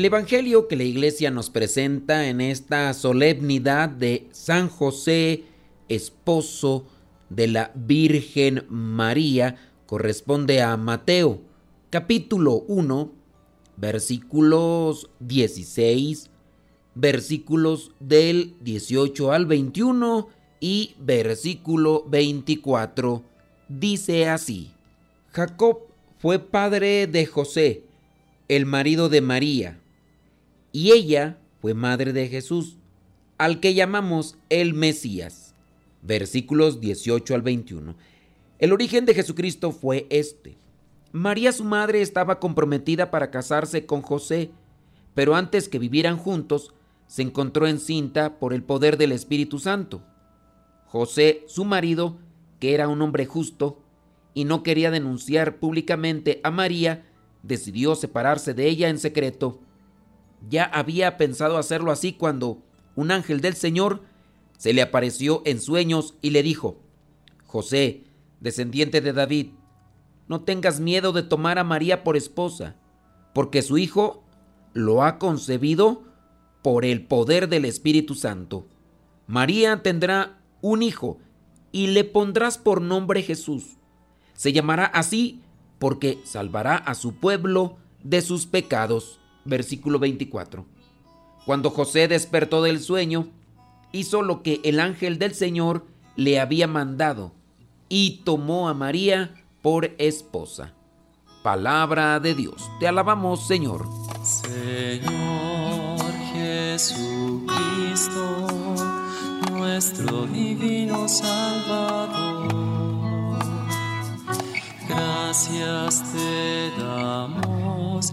El Evangelio que la iglesia nos presenta en esta solemnidad de San José, esposo de la Virgen María, corresponde a Mateo, capítulo 1, versículos 16, versículos del 18 al 21 y versículo 24. Dice así, Jacob fue padre de José, el marido de María, y ella fue madre de Jesús, al que llamamos el Mesías. Versículos 18 al 21. El origen de Jesucristo fue este. María su madre estaba comprometida para casarse con José, pero antes que vivieran juntos, se encontró encinta por el poder del Espíritu Santo. José, su marido, que era un hombre justo y no quería denunciar públicamente a María, decidió separarse de ella en secreto. Ya había pensado hacerlo así cuando un ángel del Señor se le apareció en sueños y le dijo, José, descendiente de David, no tengas miedo de tomar a María por esposa, porque su hijo lo ha concebido por el poder del Espíritu Santo. María tendrá un hijo y le pondrás por nombre Jesús. Se llamará así porque salvará a su pueblo de sus pecados. Versículo 24. Cuando José despertó del sueño, hizo lo que el ángel del Señor le había mandado y tomó a María por esposa. Palabra de Dios. Te alabamos, Señor. Señor Jesucristo, nuestro divino Salvador Gracias te damos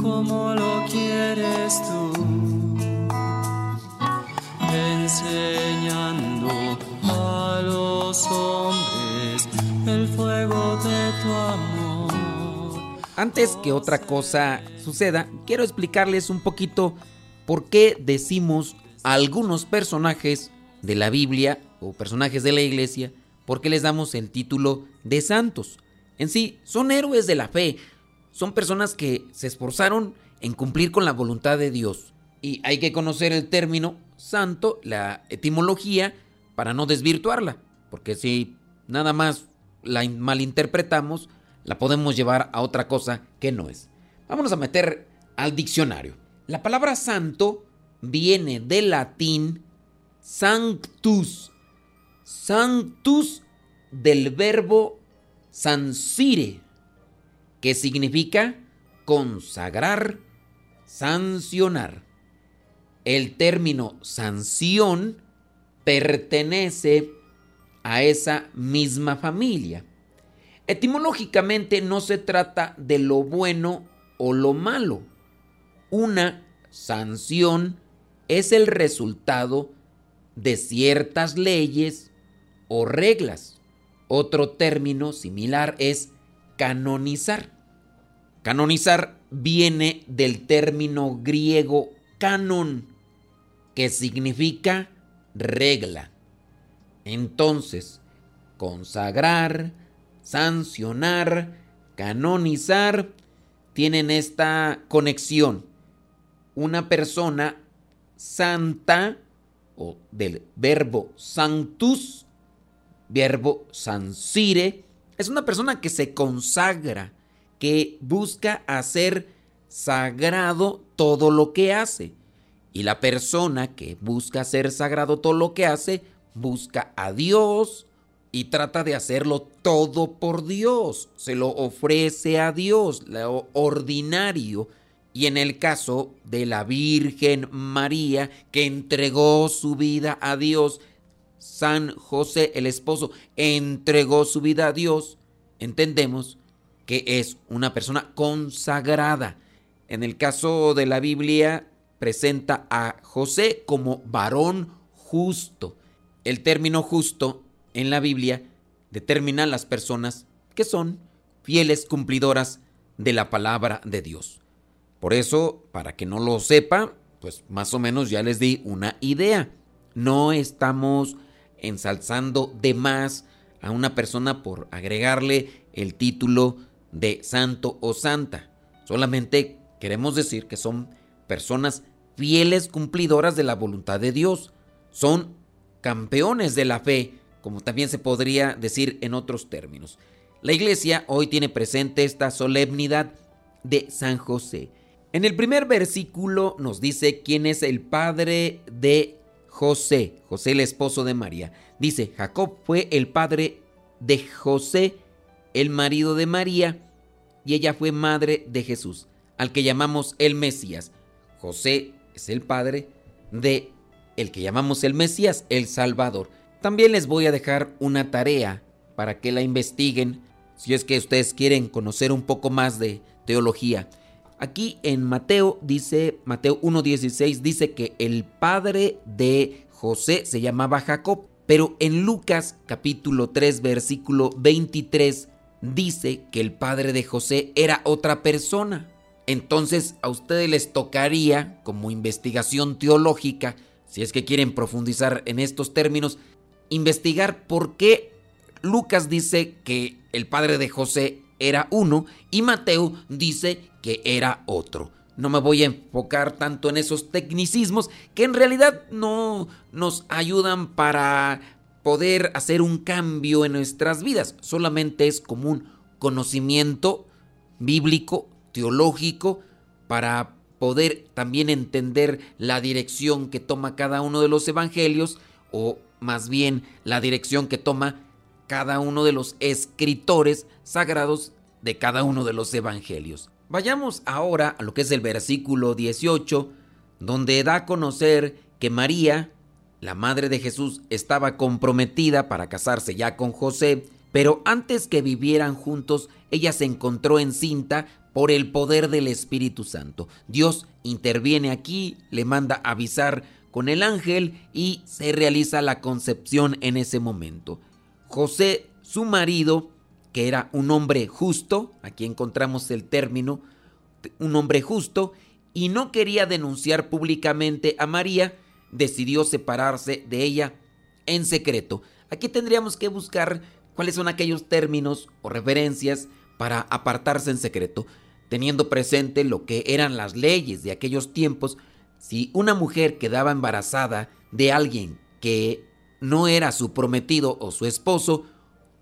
como lo quieres tú, enseñando a los hombres el fuego de tu amor. Antes que otra cosa suceda, quiero explicarles un poquito por qué decimos a algunos personajes de la Biblia o personajes de la iglesia ¿Por qué les damos el título de santos? En sí, son héroes de la fe, son personas que se esforzaron en cumplir con la voluntad de Dios. Y hay que conocer el término santo, la etimología, para no desvirtuarla, porque si nada más la malinterpretamos, la podemos llevar a otra cosa que no es. Vámonos a meter al diccionario. La palabra santo viene del latín sanctus, sanctus del verbo sancire, que significa consagrar, sancionar. El término sanción pertenece a esa misma familia. Etimológicamente no se trata de lo bueno o lo malo. Una sanción es el resultado de ciertas leyes o reglas. Otro término similar es canonizar. Canonizar viene del término griego canon, que significa regla. Entonces, consagrar, sancionar, canonizar, tienen esta conexión. Una persona santa, o del verbo sanctus, verbo sansire, es una persona que se consagra, que busca hacer sagrado todo lo que hace. Y la persona que busca ser sagrado todo lo que hace, busca a Dios y trata de hacerlo todo por Dios. Se lo ofrece a Dios, lo ordinario. Y en el caso de la Virgen María, que entregó su vida a Dios, San José, el esposo, entregó su vida a Dios, entendemos que es una persona consagrada. En el caso de la Biblia, presenta a José como varón justo. El término justo en la Biblia determina las personas que son fieles cumplidoras de la palabra de Dios. Por eso, para que no lo sepa, pues más o menos ya les di una idea. No estamos ensalzando de más a una persona por agregarle el título de santo o santa. Solamente queremos decir que son personas fieles cumplidoras de la voluntad de Dios. Son campeones de la fe, como también se podría decir en otros términos. La iglesia hoy tiene presente esta solemnidad de San José. En el primer versículo nos dice quién es el padre de José, José el esposo de María. Dice, Jacob fue el padre de José, el marido de María, y ella fue madre de Jesús, al que llamamos el Mesías. José es el padre de el que llamamos el Mesías, el Salvador. También les voy a dejar una tarea para que la investiguen si es que ustedes quieren conocer un poco más de teología. Aquí en Mateo dice, Mateo 1.16 dice que el padre de José se llamaba Jacob, pero en Lucas capítulo 3 versículo 23 dice que el padre de José era otra persona. Entonces a ustedes les tocaría, como investigación teológica, si es que quieren profundizar en estos términos, investigar por qué Lucas dice que el padre de José era uno y Mateo dice que era otro. No me voy a enfocar tanto en esos tecnicismos que en realidad no nos ayudan para poder hacer un cambio en nuestras vidas. Solamente es como un conocimiento bíblico, teológico, para poder también entender la dirección que toma cada uno de los evangelios o más bien la dirección que toma cada uno de los escritores sagrados de cada uno de los evangelios. Vayamos ahora a lo que es el versículo 18, donde da a conocer que María, la madre de Jesús, estaba comprometida para casarse ya con José, pero antes que vivieran juntos, ella se encontró encinta por el poder del Espíritu Santo. Dios interviene aquí, le manda avisar con el ángel y se realiza la concepción en ese momento. José, su marido, que era un hombre justo, aquí encontramos el término, un hombre justo, y no quería denunciar públicamente a María, decidió separarse de ella en secreto. Aquí tendríamos que buscar cuáles son aquellos términos o referencias para apartarse en secreto, teniendo presente lo que eran las leyes de aquellos tiempos. Si una mujer quedaba embarazada de alguien que no era su prometido o su esposo,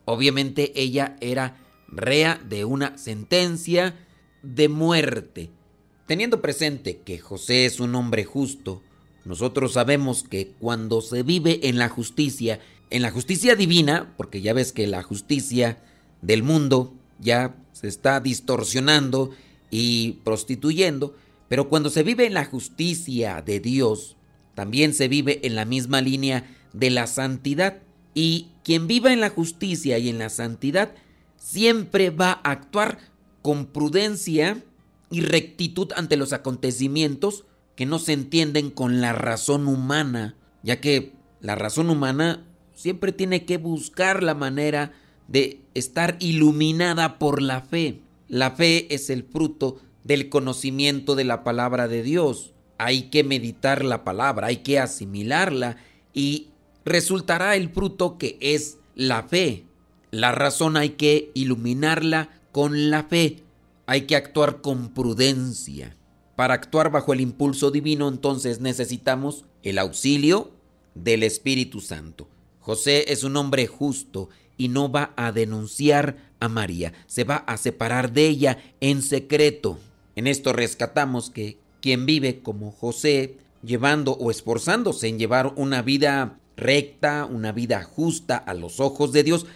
Obviamente ella era rea de una sentencia de muerte. Teniendo presente que José es un hombre justo, nosotros sabemos que cuando se vive en la justicia, en la justicia divina, porque ya ves que la justicia del mundo ya se está distorsionando y prostituyendo, pero cuando se vive en la justicia de Dios, también se vive en la misma línea de la santidad. Y quien viva en la justicia y en la santidad siempre va a actuar con prudencia y rectitud ante los acontecimientos que no se entienden con la razón humana, ya que la razón humana siempre tiene que buscar la manera de estar iluminada por la fe. La fe es el fruto del conocimiento de la palabra de Dios. Hay que meditar la palabra, hay que asimilarla y resultará el fruto que es la fe. La razón hay que iluminarla con la fe. Hay que actuar con prudencia. Para actuar bajo el impulso divino entonces necesitamos el auxilio del Espíritu Santo. José es un hombre justo y no va a denunciar a María, se va a separar de ella en secreto. En esto rescatamos que quien vive como José llevando o esforzándose en llevar una vida recta, una vida justa a los ojos de Dios,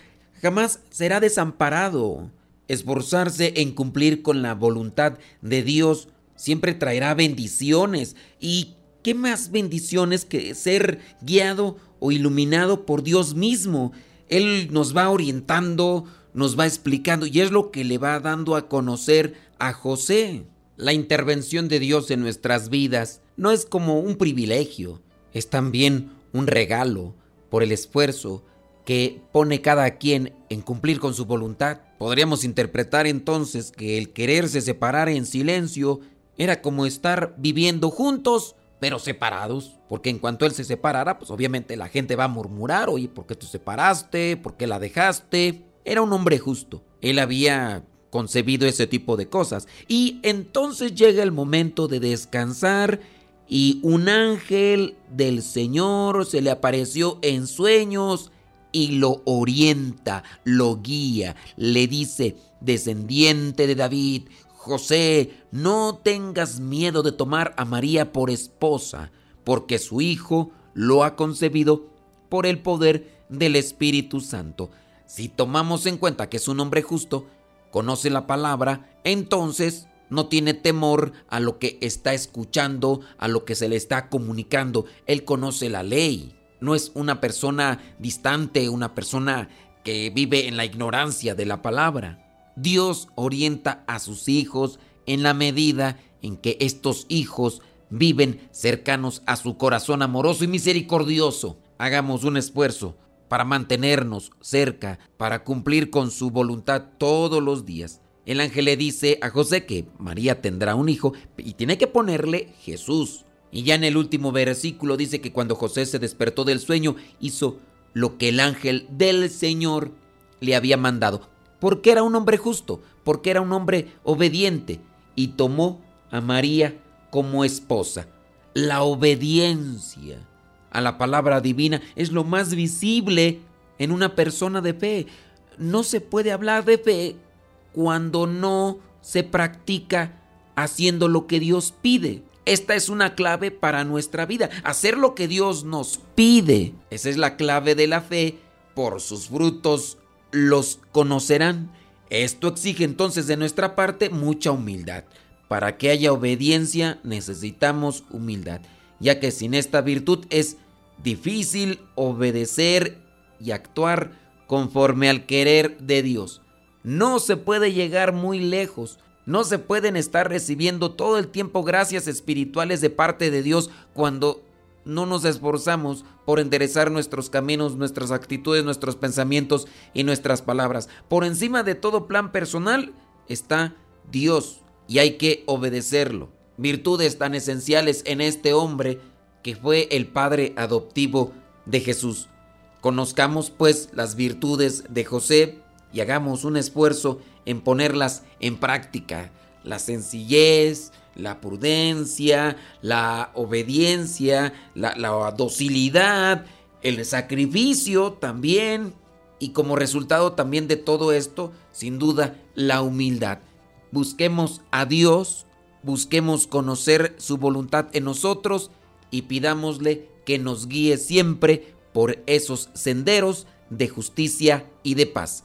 jamás será desamparado. Esforzarse en cumplir con la voluntad de Dios siempre traerá bendiciones. ¿Y qué más bendiciones que ser guiado o iluminado por Dios mismo? Él nos va orientando, nos va explicando y es lo que le va dando a conocer a José. La intervención de Dios en nuestras vidas no es como un privilegio, es también un regalo por el esfuerzo que pone cada quien en cumplir con su voluntad. Podríamos interpretar entonces que el quererse separar en silencio era como estar viviendo juntos, pero separados, porque en cuanto él se separara, pues obviamente la gente va a murmurar, oye, ¿por qué te separaste? ¿Por qué la dejaste? Era un hombre justo. Él había concebido ese tipo de cosas. Y entonces llega el momento de descansar y un ángel del Señor se le apareció en sueños y lo orienta, lo guía, le dice, descendiente de David, José, no tengas miedo de tomar a María por esposa, porque su hijo lo ha concebido por el poder del Espíritu Santo. Si tomamos en cuenta que es un hombre justo, conoce la palabra, entonces no tiene temor a lo que está escuchando, a lo que se le está comunicando. Él conoce la ley. No es una persona distante, una persona que vive en la ignorancia de la palabra. Dios orienta a sus hijos en la medida en que estos hijos viven cercanos a su corazón amoroso y misericordioso. Hagamos un esfuerzo para mantenernos cerca, para cumplir con su voluntad todos los días. El ángel le dice a José que María tendrá un hijo y tiene que ponerle Jesús. Y ya en el último versículo dice que cuando José se despertó del sueño hizo lo que el ángel del Señor le había mandado, porque era un hombre justo, porque era un hombre obediente, y tomó a María como esposa. La obediencia a la palabra divina es lo más visible en una persona de fe. No se puede hablar de fe cuando no se practica haciendo lo que Dios pide. Esta es una clave para nuestra vida, hacer lo que Dios nos pide. Esa es la clave de la fe. Por sus frutos los conocerán. Esto exige entonces de nuestra parte mucha humildad. Para que haya obediencia necesitamos humildad ya que sin esta virtud es difícil obedecer y actuar conforme al querer de Dios. No se puede llegar muy lejos, no se pueden estar recibiendo todo el tiempo gracias espirituales de parte de Dios cuando no nos esforzamos por enderezar nuestros caminos, nuestras actitudes, nuestros pensamientos y nuestras palabras. Por encima de todo plan personal está Dios y hay que obedecerlo virtudes tan esenciales en este hombre que fue el padre adoptivo de Jesús. Conozcamos pues las virtudes de José y hagamos un esfuerzo en ponerlas en práctica. La sencillez, la prudencia, la obediencia, la, la docilidad, el sacrificio también. Y como resultado también de todo esto, sin duda, la humildad. Busquemos a Dios busquemos conocer su voluntad en nosotros y pidámosle que nos guíe siempre por esos senderos de justicia y de paz.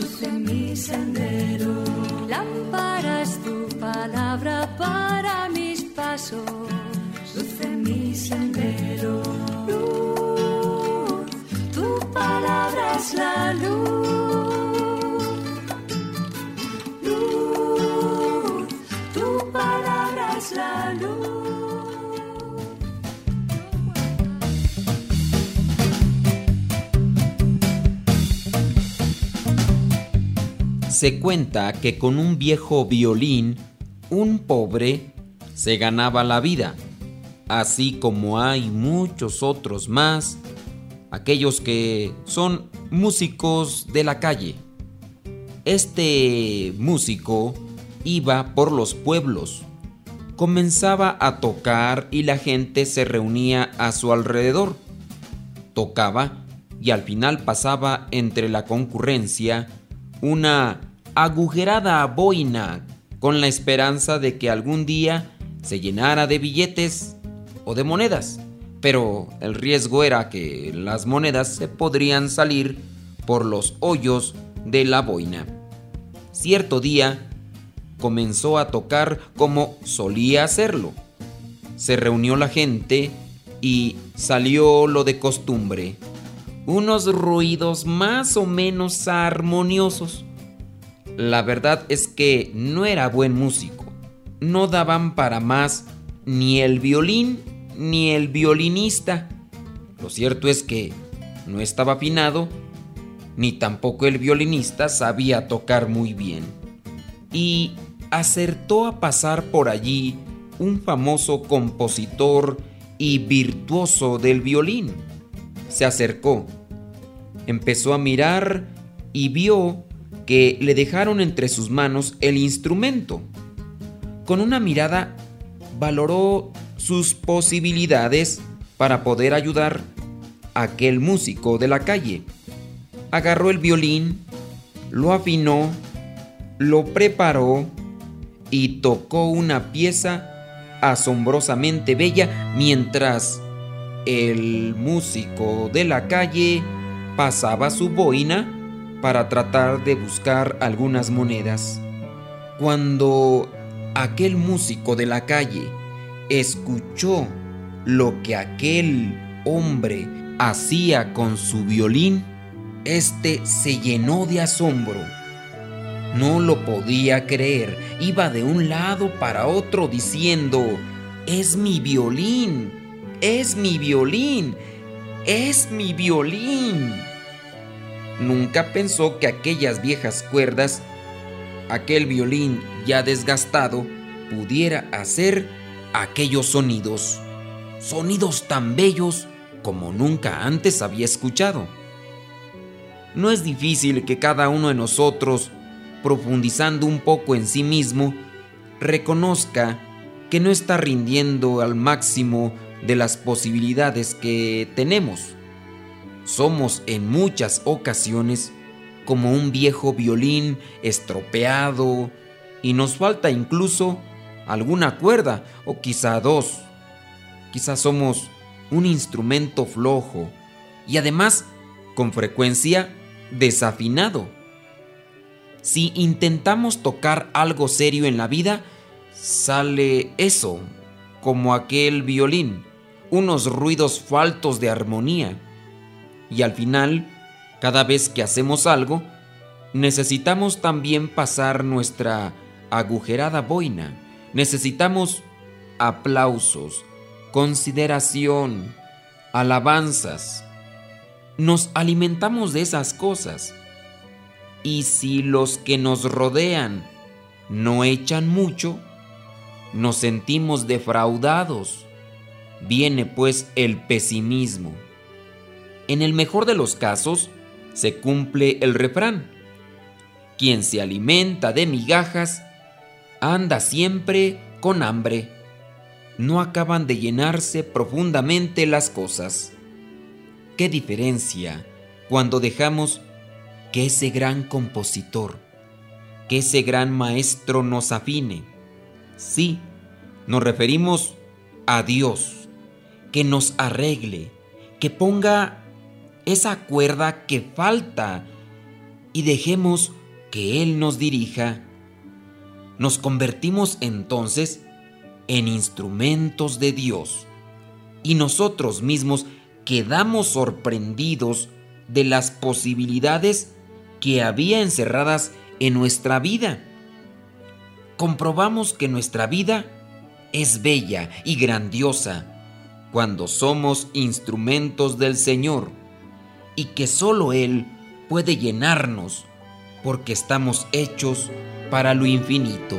luz en mi sendero. Lámpara es tu palabra para mis pasos, luz en mi sendero. Luz, tu palabra es la luz. Luz, tu palabra es la luz. Se cuenta que con un viejo violín, un pobre se ganaba la vida, así como hay muchos otros más aquellos que son músicos de la calle. Este músico iba por los pueblos, comenzaba a tocar y la gente se reunía a su alrededor. Tocaba y al final pasaba entre la concurrencia una agujerada boina con la esperanza de que algún día se llenara de billetes o de monedas, pero el riesgo era que las monedas se podrían salir por los hoyos de la boina. Cierto día comenzó a tocar como solía hacerlo. Se reunió la gente y salió lo de costumbre, unos ruidos más o menos armoniosos. La verdad es que no era buen músico. No daban para más ni el violín ni el violinista. Lo cierto es que no estaba afinado, ni tampoco el violinista sabía tocar muy bien. Y acertó a pasar por allí un famoso compositor y virtuoso del violín. Se acercó, empezó a mirar y vio que le dejaron entre sus manos el instrumento. Con una mirada valoró sus posibilidades para poder ayudar a aquel músico de la calle. Agarró el violín, lo afinó, lo preparó y tocó una pieza asombrosamente bella mientras el músico de la calle pasaba su boina para tratar de buscar algunas monedas. Cuando aquel músico de la calle escuchó lo que aquel hombre hacía con su violín, este se llenó de asombro. No lo podía creer. Iba de un lado para otro diciendo, es mi violín, es mi violín, es mi violín. Nunca pensó que aquellas viejas cuerdas, aquel violín ya desgastado, pudiera hacer aquellos sonidos. Sonidos tan bellos como nunca antes había escuchado. No es difícil que cada uno de nosotros, profundizando un poco en sí mismo, reconozca que no está rindiendo al máximo de las posibilidades que tenemos somos en muchas ocasiones como un viejo violín estropeado y nos falta incluso alguna cuerda o quizá dos. Quizás somos un instrumento flojo y además con frecuencia desafinado. Si intentamos tocar algo serio en la vida, sale eso, como aquel violín, unos ruidos faltos de armonía y al final, cada vez que hacemos algo, necesitamos también pasar nuestra agujerada boina. Necesitamos aplausos, consideración, alabanzas. Nos alimentamos de esas cosas. Y si los que nos rodean no echan mucho, nos sentimos defraudados. Viene pues el pesimismo. En el mejor de los casos, se cumple el refrán. Quien se alimenta de migajas, anda siempre con hambre. No acaban de llenarse profundamente las cosas. ¿Qué diferencia cuando dejamos que ese gran compositor, que ese gran maestro nos afine? Sí, nos referimos a Dios, que nos arregle, que ponga esa cuerda que falta y dejemos que Él nos dirija, nos convertimos entonces en instrumentos de Dios y nosotros mismos quedamos sorprendidos de las posibilidades que había encerradas en nuestra vida. Comprobamos que nuestra vida es bella y grandiosa cuando somos instrumentos del Señor y que solo Él puede llenarnos porque estamos hechos para lo infinito.